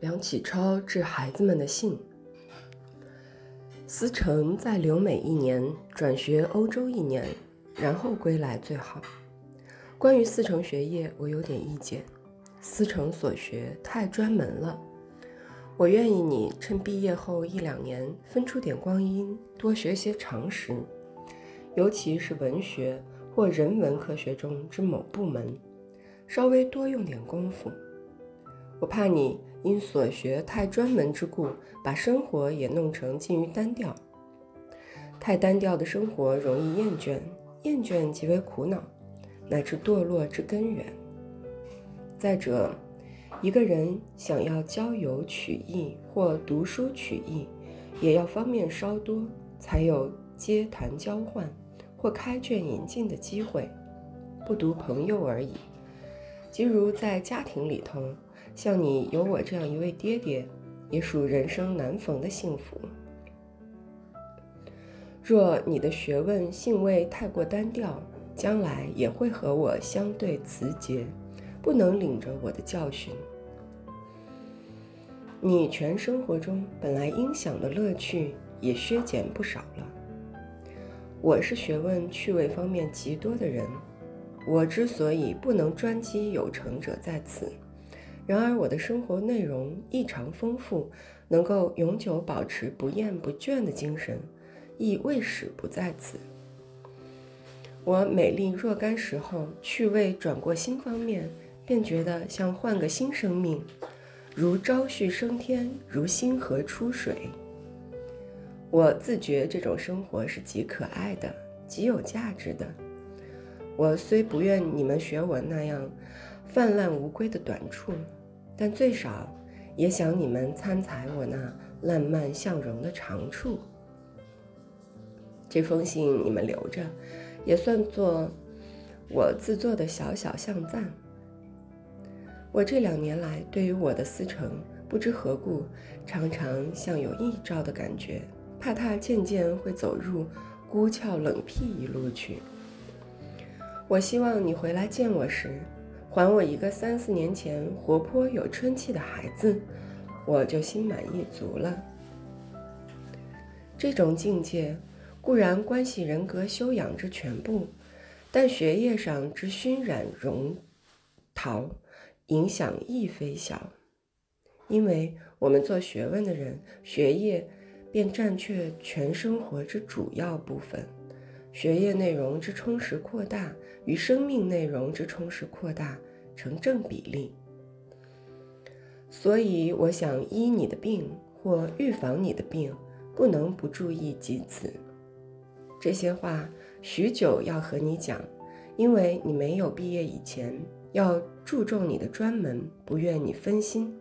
梁启超致孩子们的信。思成在留美一年，转学欧洲一年，然后归来最好。关于思成学业，我有点意见。思成所学太专门了，我愿意你趁毕业后一两年分出点光阴，多学些常识，尤其是文学或人文科学中之某部门，稍微多用点功夫。我怕你因所学太专门之故，把生活也弄成近于单调。太单调的生活容易厌倦，厌倦即为苦恼，乃至堕落之根源。再者，一个人想要交友取义或读书取义，也要方面稍多，才有接谈交换或开卷引进的机会。不独朋友而已，即如在家庭里头。像你有我这样一位爹爹，也属人生难逢的幸福。若你的学问性味太过单调，将来也会和我相对辞节，不能领着我的教训。你全生活中本来应享的乐趣也削减不少了。我是学问趣味方面极多的人，我之所以不能专机有成者在此。然而，我的生活内容异常丰富，能够永久保持不厌不倦的精神，亦未始不在此。我美丽若干时候，趣味转过新方面，便觉得像换个新生命，如朝旭升天，如星河出水。我自觉这种生活是极可爱的，极有价值的。我虽不愿你们学我那样泛滥无归的短处。但最少也想你们参采我那烂漫向荣的长处。这封信你们留着，也算作我自作的小小相赞。我这两年来对于我的思成，不知何故，常常像有异兆的感觉，怕他渐渐会走入孤峭冷僻一路去。我希望你回来见我时。还我一个三四年前活泼有春气的孩子，我就心满意足了。这种境界固然关系人格修养之全部，但学业上之熏染融陶，影响亦非小。因为我们做学问的人，学业便占却全生活之主要部分。学业内容之充实扩大与生命内容之充实扩大成正比例，所以我想医你的病或预防你的病，不能不注意及此。这些话许久要和你讲，因为你没有毕业以前要注重你的专门，不愿你分心。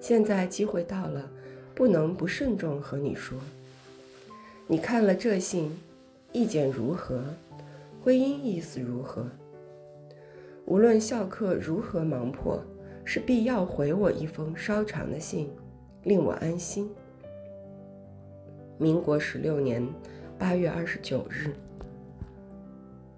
现在机会到了，不能不慎重和你说。你看了这信。意见如何？婚姻意思如何？无论校课如何忙迫，是必要回我一封稍长的信，令我安心。民国十六年八月二十九日。